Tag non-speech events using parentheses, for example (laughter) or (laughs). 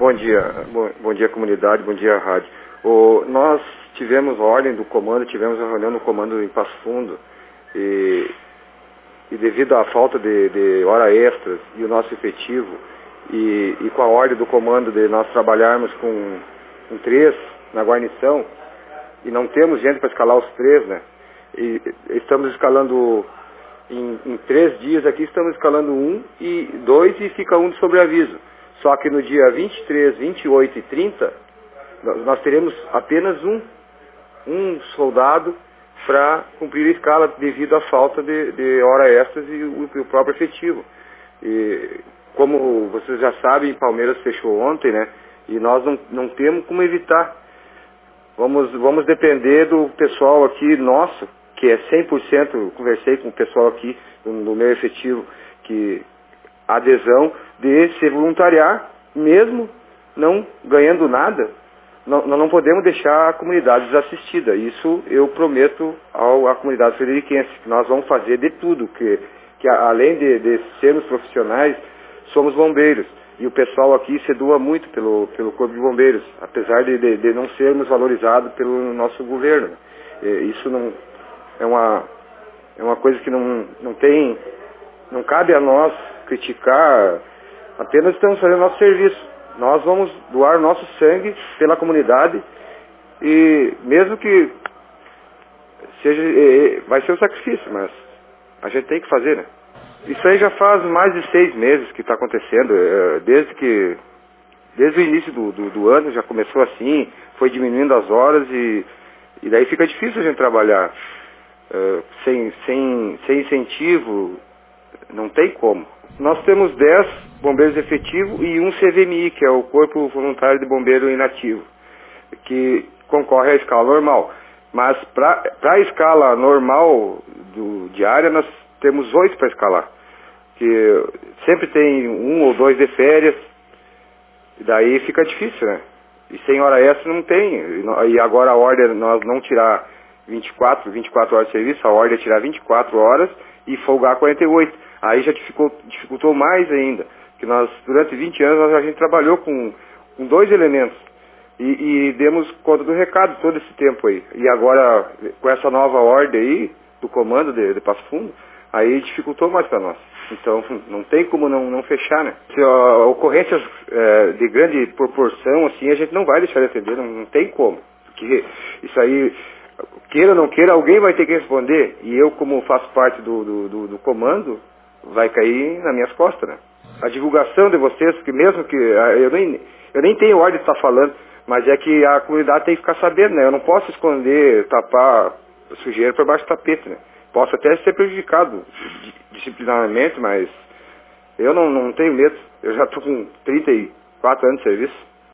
Bom dia, bom, bom dia comunidade, bom dia rádio. O, nós tivemos ordem do comando, tivemos a reunião no comando em Passo Fundo e, e devido à falta de, de hora extras e o nosso efetivo e, e, com a ordem do comando de nós trabalharmos com, com três na guarnição e não temos gente para escalar os três, né? E estamos escalando em, em, três dias aqui, estamos escalando um e dois e fica um de sobreaviso. Só que no dia 23, 28 e 30, nós teremos apenas um, um soldado para cumprir a escala devido à falta de, de hora extras e o, o, próprio efetivo. E como vocês já sabem, Palmeiras fechou ontem, né? E nós não, não temos como evitar. Vamos, vamos depender do pessoal aqui nosso, que é 100%, conversei com o pessoal aqui no meu efetivo, que adesão de se voluntariar, mesmo não ganhando nada, nós não podemos deixar a comunidade desassistida. Isso eu prometo ao, à comunidade frederiquense, que nós vamos fazer de tudo, que, que além de, de sermos profissionais, somos bombeiros. E o pessoal aqui se doa muito pelo, pelo Corpo de Bombeiros, apesar de, de, de não sermos valorizados pelo nosso governo. Isso não é uma, é uma coisa que não, não tem, não cabe a nós criticar, apenas estamos fazendo nosso serviço. Nós vamos doar nosso sangue pela comunidade e mesmo que seja, vai ser um sacrifício, mas a gente tem que fazer, né? Isso aí já faz mais de seis meses que está acontecendo, é, desde que, desde o início do, do, do, ano já começou assim, foi diminuindo as horas e, e daí fica difícil a gente trabalhar. Uh, sem, sem, sem incentivo, não tem como. Nós temos 10 bombeiros efetivos e um CVMI, que é o Corpo Voluntário de Bombeiro Inativo, que concorre à escala normal. Mas para a escala normal do, diária, nós temos oito para escalar. Que sempre tem um ou dois de férias, e daí fica difícil, né? E sem hora extra não tem. E agora a ordem nós não tirar 24, 24 horas de serviço, a ordem é tirar 24 horas e folgar 48. Aí já dificultou, mais ainda, que nós, durante 20 anos, a gente trabalhou com, com dois elementos e, e, demos conta do recado todo esse tempo aí. E agora, com essa nova ordem aí, do comando de, de Passo Fundo, aí dificultou mais para nós. Então, (laughs) não tem como não, não fechar, né? Se a, ocorrências é, de grande proporção, assim, a gente não vai deixar de atender, não, não tem como. Porque isso aí queira ou não queira, alguém vai ter que responder. E eu, como faço parte do, do, do, do comando, vai cair nas minhas costas, né? A divulgação de vocês, porque mesmo que ah, eu nem, eu nem tenho ordem de estar falando, mas é que a comunidade tem que ficar sabendo, né? Eu não posso esconder, tapar sujeira por baixo do tapete, né? Posso até ser prejudicado disciplinarmente, mas eu não, não tenho medo. Eu já estou com 34 anos de serviço.